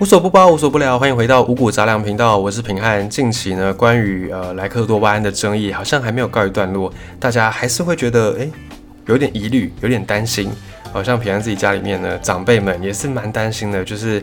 无所不包，无所不聊，欢迎回到五谷杂粮频道，我是平汉。近期呢，关于呃莱克多巴胺的争议好像还没有告一段落，大家还是会觉得诶有点疑虑，有点担心。好像平安自己家里面呢，长辈们也是蛮担心的，就是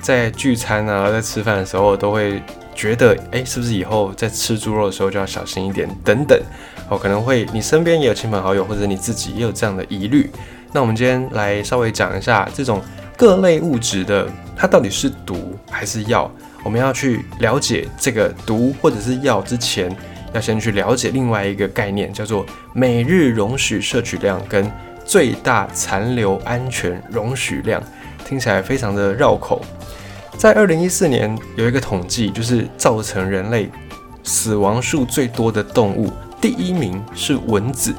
在聚餐啊，在吃饭的时候都会觉得诶，是不是以后在吃猪肉的时候就要小心一点等等。哦，可能会你身边也有亲朋好友，或者你自己也有这样的疑虑。那我们今天来稍微讲一下这种各类物质的。它到底是毒还是药？我们要去了解这个毒或者是药之前，要先去了解另外一个概念，叫做每日容许摄取量跟最大残留安全容许量。听起来非常的绕口。在二零一四年有一个统计，就是造成人类死亡数最多的动物，第一名是蚊子。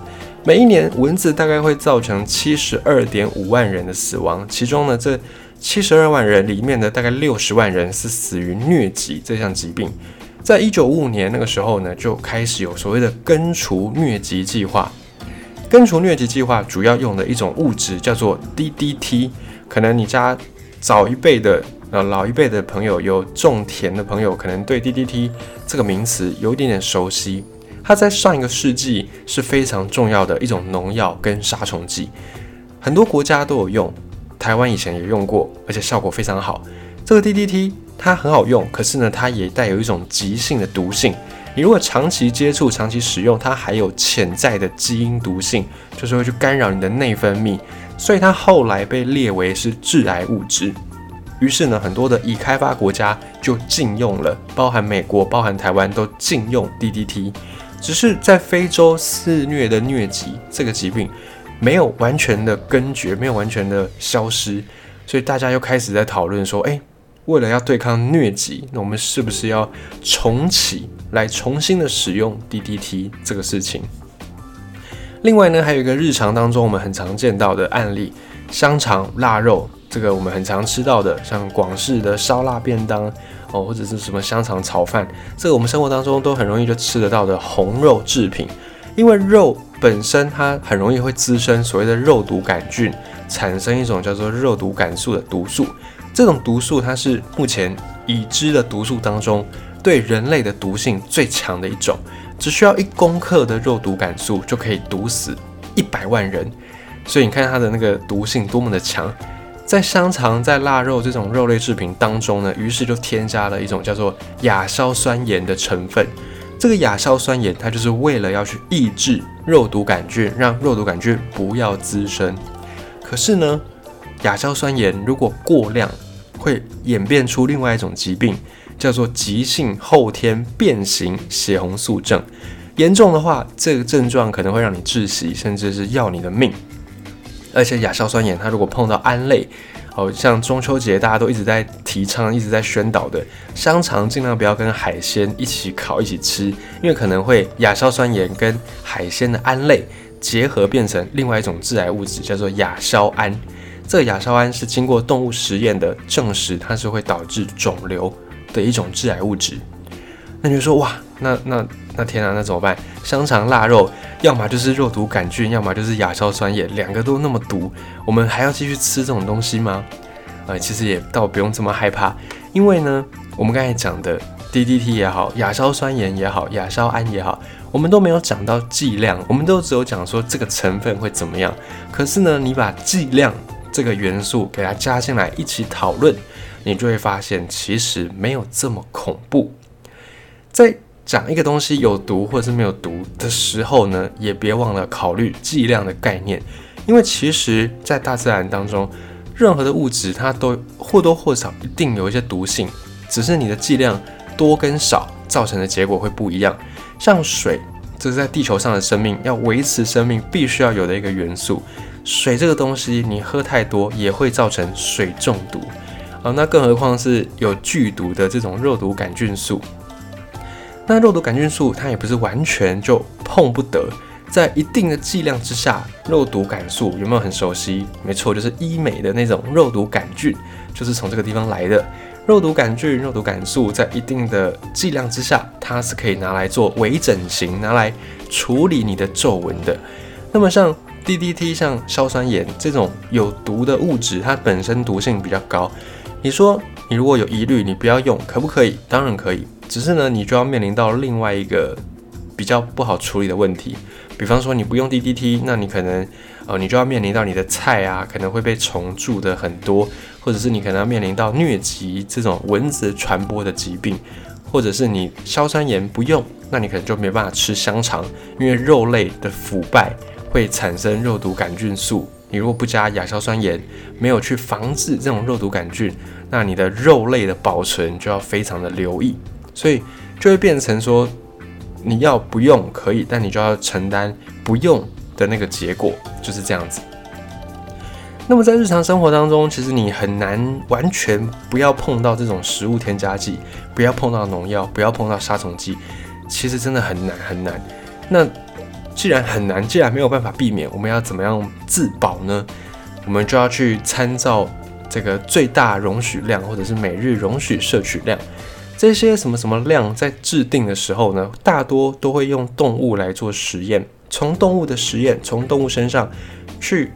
每一年蚊子大概会造成七十二点五万人的死亡，其中呢这。七十二万人里面的大概六十万人是死于疟疾这项疾病，在一九五五年那个时候呢，就开始有所谓的根除疟疾计划。根除疟疾计划主要用的一种物质叫做 DDT，可能你家早一辈的呃老一辈的朋友有种田的朋友，可能对 DDT 这个名词有一点点熟悉。它在上一个世纪是非常重要的一种农药跟杀虫剂，很多国家都有用。台湾以前也用过，而且效果非常好。这个 DDT 它很好用，可是呢，它也带有一种急性的毒性。你如果长期接触、长期使用，它还有潜在的基因毒性，就是会去干扰你的内分泌。所以它后来被列为是致癌物质。于是呢，很多的已开发国家就禁用了，包含美国、包含台湾都禁用 DDT。只是在非洲肆虐的疟疾这个疾病。没有完全的根绝，没有完全的消失，所以大家又开始在讨论说：，哎，为了要对抗疟疾，那我们是不是要重启来重新的使用 DDT 这个事情？另外呢，还有一个日常当中我们很常见到的案例，香肠、腊肉，这个我们很常吃到的，像广式的烧腊便当哦，或者是什么香肠炒饭，这个我们生活当中都很容易就吃得到的红肉制品，因为肉。本身它很容易会滋生所谓的肉毒杆菌，产生一种叫做肉毒杆素的毒素。这种毒素它是目前已知的毒素当中对人类的毒性最强的一种，只需要一公克的肉毒杆素就可以毒死一百万人。所以你看它的那个毒性多么的强，在香肠、在腊肉这种肉类制品当中呢，于是就添加了一种叫做亚硝酸盐的成分。这个亚硝酸盐，它就是为了要去抑制肉毒杆菌，让肉毒杆菌不要滋生。可是呢，亚硝酸盐如果过量，会演变出另外一种疾病，叫做急性后天变形血红素症。严重的话，这个症状可能会让你窒息，甚至是要你的命。而且亚硝酸盐，它如果碰到胺类，哦，像中秋节大家都一直在提倡、一直在宣导的香肠，尽量不要跟海鲜一起烤、一起吃，因为可能会亚硝酸盐跟海鲜的胺类结合，变成另外一种致癌物质，叫做亚硝胺。这个亚硝胺是经过动物实验的证实，它是会导致肿瘤的一种致癌物质。那你就说哇，那那那天啊，那怎么办？香肠、腊肉，要么就是肉毒杆菌，要么就是亚硝酸盐，两个都那么毒，我们还要继续吃这种东西吗？呃，其实也倒不用这么害怕，因为呢，我们刚才讲的 DDT 也好，亚硝酸盐也好，亚硝胺也好，我们都没有讲到剂量，我们都只有讲说这个成分会怎么样。可是呢，你把剂量这个元素给它加进来一起讨论，你就会发现其实没有这么恐怖。在讲一个东西有毒或者是没有毒的时候呢，也别忘了考虑剂量的概念，因为其实，在大自然当中，任何的物质它都或多或少一定有一些毒性，只是你的剂量多跟少造成的结果会不一样。像水，这是在地球上的生命要维持生命必须要有的一个元素，水这个东西你喝太多也会造成水中毒啊，那更何况是有剧毒的这种肉毒杆菌素。那肉毒杆菌素它也不是完全就碰不得，在一定的剂量之下，肉毒杆素有没有很熟悉？没错，就是医美的那种肉毒杆菌，就是从这个地方来的。肉毒杆菌、肉毒杆素在一定的剂量之下，它是可以拿来做微整形，拿来处理你的皱纹的。那么像 DDT、像硝酸盐这种有毒的物质，它本身毒性比较高。你说你如果有疑虑，你不要用，可不可以？当然可以，只是呢，你就要面临到另外一个比较不好处理的问题。比方说，你不用 DDT，那你可能，呃，你就要面临到你的菜啊，可能会被虫蛀的很多，或者是你可能要面临到疟疾这种蚊子传播的疾病，或者是你硝酸盐不用，那你可能就没办法吃香肠，因为肉类的腐败会产生肉毒杆菌素，你如果不加亚硝酸盐，没有去防治这种肉毒杆菌，那你的肉类的保存就要非常的留意，所以就会变成说。你要不用可以，但你就要承担不用的那个结果，就是这样子。那么在日常生活当中，其实你很难完全不要碰到这种食物添加剂，不要碰到农药，不要碰到杀虫剂，其实真的很难很难。那既然很难，既然没有办法避免，我们要怎么样自保呢？我们就要去参照这个最大容许量，或者是每日容许摄取量。这些什么什么量在制定的时候呢，大多都会用动物来做实验，从动物的实验，从动物身上去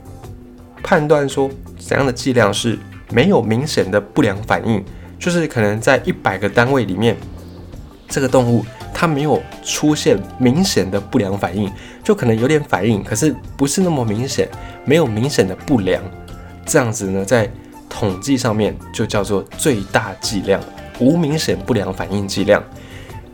判断说怎样的剂量是没有明显的不良反应，就是可能在一百个单位里面，这个动物它没有出现明显的不良反应，就可能有点反应，可是不是那么明显，没有明显的不良，这样子呢，在统计上面就叫做最大剂量。无明显不良反应剂量，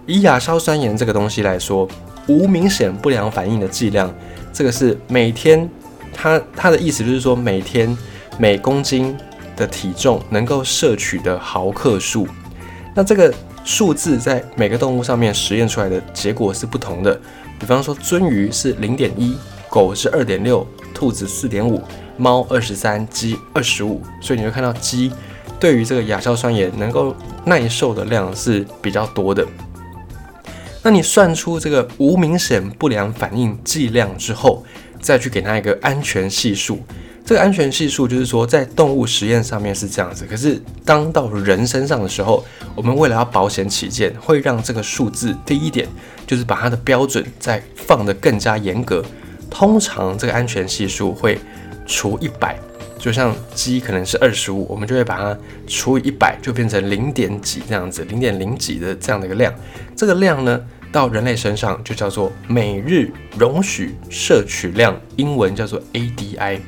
以亚硝酸盐这个东西来说，无明显不良反应的剂量，这个是每天，它它的意思就是说每天每公斤的体重能够摄取的毫克数。那这个数字在每个动物上面实验出来的结果是不同的。比方说，鳟鱼是零点一，狗是二点六，兔子四点五，猫二十三，鸡二十五。所以你会看到鸡。对于这个亚硝酸盐能够耐受的量是比较多的。那你算出这个无明显不良反应剂量之后，再去给它一个安全系数。这个安全系数就是说，在动物实验上面是这样子，可是当到人身上的时候，我们为了要保险起见，会让这个数字低一点，就是把它的标准再放得更加严格。通常这个安全系数会除一百。就像鸡可能是二十五，我们就会把它除以一百，就变成零点几这样子，零点零几的这样的一个量。这个量呢，到人类身上就叫做每日容许摄取量，英文叫做 ADI。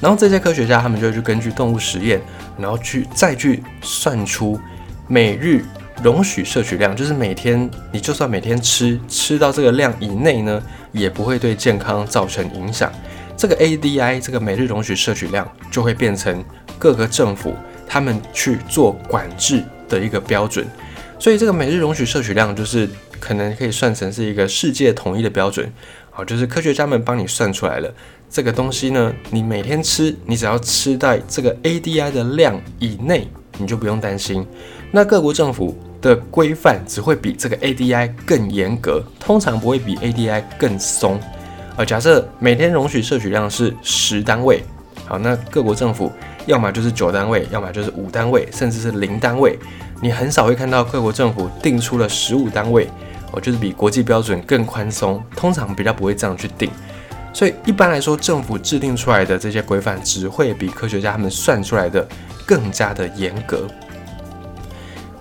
然后这些科学家他们就去根据动物实验，然后去再去算出每日容许摄取量，就是每天你就算每天吃吃到这个量以内呢，也不会对健康造成影响。这个 ADI 这个每日容许摄取量就会变成各个政府他们去做管制的一个标准，所以这个每日容许摄取量就是可能可以算成是一个世界统一的标准，好，就是科学家们帮你算出来了这个东西呢，你每天吃，你只要吃在这个 ADI 的量以内，你就不用担心。那各国政府的规范只会比这个 ADI 更严格，通常不会比 ADI 更松。呃，假设每天容许摄取量是十单位，好，那各国政府要么就是九单位，要么就是五单位，甚至是零单位。你很少会看到各国政府定出了十五单位，哦，就是比国际标准更宽松，通常比较不会这样去定。所以一般来说，政府制定出来的这些规范只会比科学家他们算出来的更加的严格。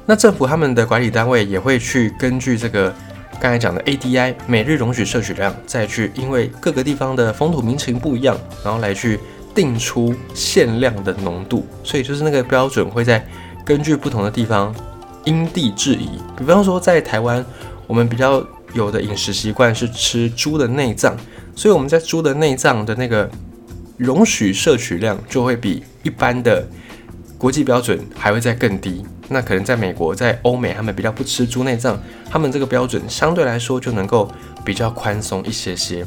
那政府他们的管理单位也会去根据这个。刚才讲的 ADI 每日容许摄取量，再去因为各个地方的风土民情不一样，然后来去定出限量的浓度，所以就是那个标准会在根据不同的地方因地制宜。比方说在台湾，我们比较有的饮食习惯是吃猪的内脏，所以我们在猪的内脏的那个容许摄取量就会比一般的国际标准还会再更低。那可能在美国，在欧美，他们比较不吃猪内脏，他们这个标准相对来说就能够比较宽松一些些。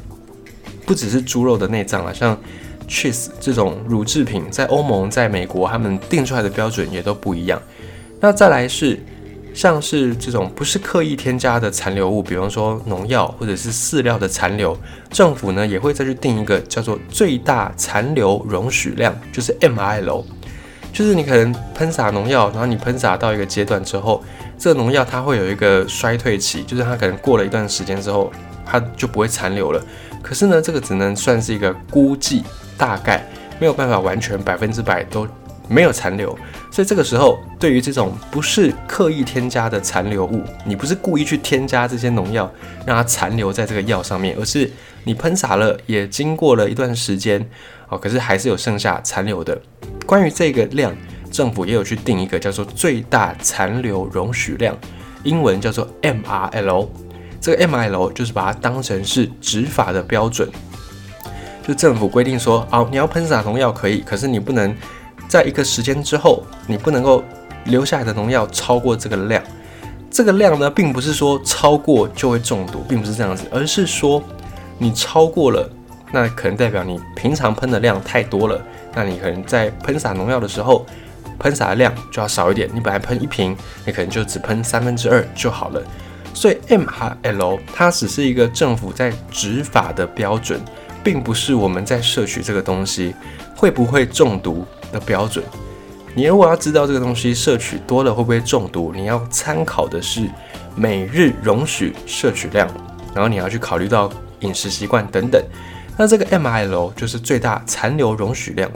不只是猪肉的内脏了，像 cheese 这种乳制品，在欧盟、在美国，他们定出来的标准也都不一样。那再来是像是这种不是刻意添加的残留物，比方说农药或者是饲料的残留，政府呢也会再去定一个叫做最大残留容许量，就是 MIL。就是你可能喷洒农药，然后你喷洒到一个阶段之后，这个农药它会有一个衰退期，就是它可能过了一段时间之后，它就不会残留了。可是呢，这个只能算是一个估计，大概没有办法完全百分之百都没有残留。所以这个时候，对于这种不是刻意添加的残留物，你不是故意去添加这些农药让它残留在这个药上面，而是你喷洒了，也经过了一段时间，哦，可是还是有剩下残留的。关于这个量，政府也有去定一个叫做最大残留容许量，英文叫做 MRL。这个 MRL 就是把它当成是执法的标准，就政府规定说，哦，你要喷洒农药可以，可是你不能。在一个时间之后，你不能够留下来的农药超过这个量。这个量呢，并不是说超过就会中毒，并不是这样子，而是说你超过了，那可能代表你平常喷的量太多了。那你可能在喷洒农药的时候，喷洒的量就要少一点。你本来喷一瓶，你可能就只喷三分之二就好了。所以 MRL 它只是一个政府在执法的标准，并不是我们在摄取这个东西会不会中毒。的标准，你如果要知道这个东西摄取多了会不会中毒，你要参考的是每日容许摄取量，然后你要去考虑到饮食习惯等等。那这个 MIL 就是最大残留容许量，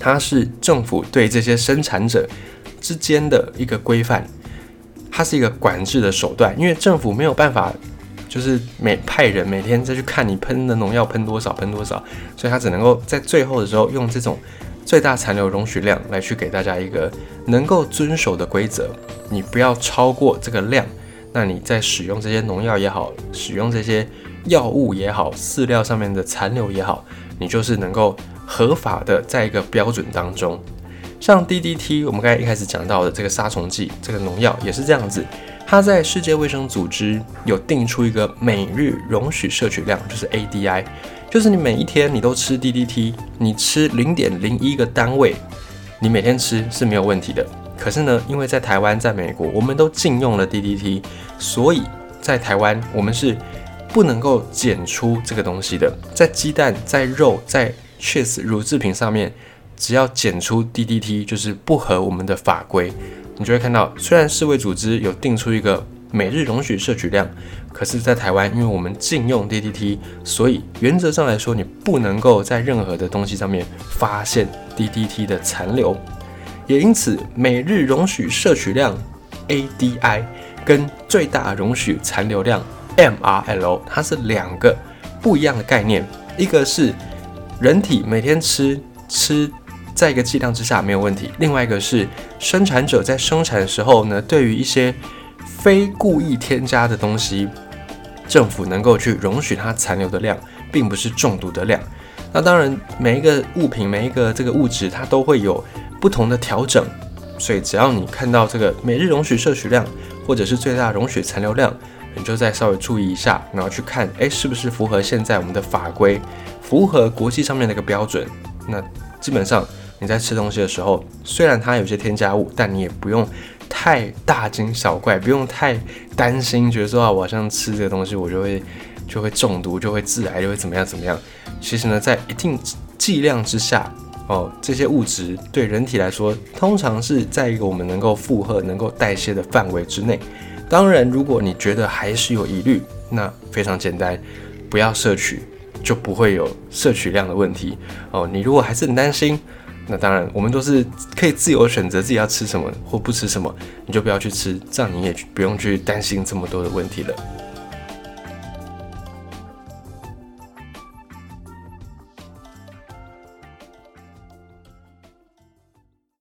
它是政府对这些生产者之间的一个规范，它是一个管制的手段，因为政府没有办法就是每派人每天再去看你喷的农药喷多少喷多少，所以它只能够在最后的时候用这种。最大残留容许量来去给大家一个能够遵守的规则，你不要超过这个量。那你在使用这些农药也好，使用这些药物也好，饲料上面的残留也好，你就是能够合法的在一个标准当中。像 DDT，我们刚才一开始讲到的这个杀虫剂，这个农药也是这样子，它在世界卫生组织有定出一个每日容许摄取量，就是 ADI。就是你每一天你都吃 DDT，你吃零点零一个单位，你每天吃是没有问题的。可是呢，因为在台湾、在美国，我们都禁用了 DDT，所以在台湾我们是不能够检出这个东西的。在鸡蛋、在肉、在 cheese 乳制品上面，只要检出 DDT，就是不合我们的法规。你就会看到，虽然世卫组织有定出一个每日容许摄取量。可是，在台湾，因为我们禁用 DDT，所以原则上来说，你不能够在任何的东西上面发现 DDT 的残留。也因此，每日容许摄取量 ADI 跟最大容许残留量 MRL，它是两个不一样的概念。一个是人体每天吃吃在一个剂量之下没有问题，另外一个是生产者在生产的时候呢，对于一些非故意添加的东西。政府能够去容许它残留的量，并不是中毒的量。那当然，每一个物品、每一个这个物质，它都会有不同的调整。所以，只要你看到这个每日容许摄取量，或者是最大容许残留量，你就再稍微注意一下，然后去看，哎，是不是符合现在我们的法规，符合国际上面的一个标准？那基本上你在吃东西的时候，虽然它有些添加物，但你也不用。太大惊小怪，不用太担心，觉得说啊，我好像吃这个东西，我就会就会中毒，就会致癌，就会怎么样怎么样。其实呢，在一定剂量之下，哦，这些物质对人体来说，通常是在一个我们能够负荷、能够代谢的范围之内。当然，如果你觉得还是有疑虑，那非常简单，不要摄取，就不会有摄取量的问题。哦，你如果还是很担心。那当然，我们都是可以自由选择自己要吃什么或不吃什么，你就不要去吃，这样你也不用去担心这么多的问题了。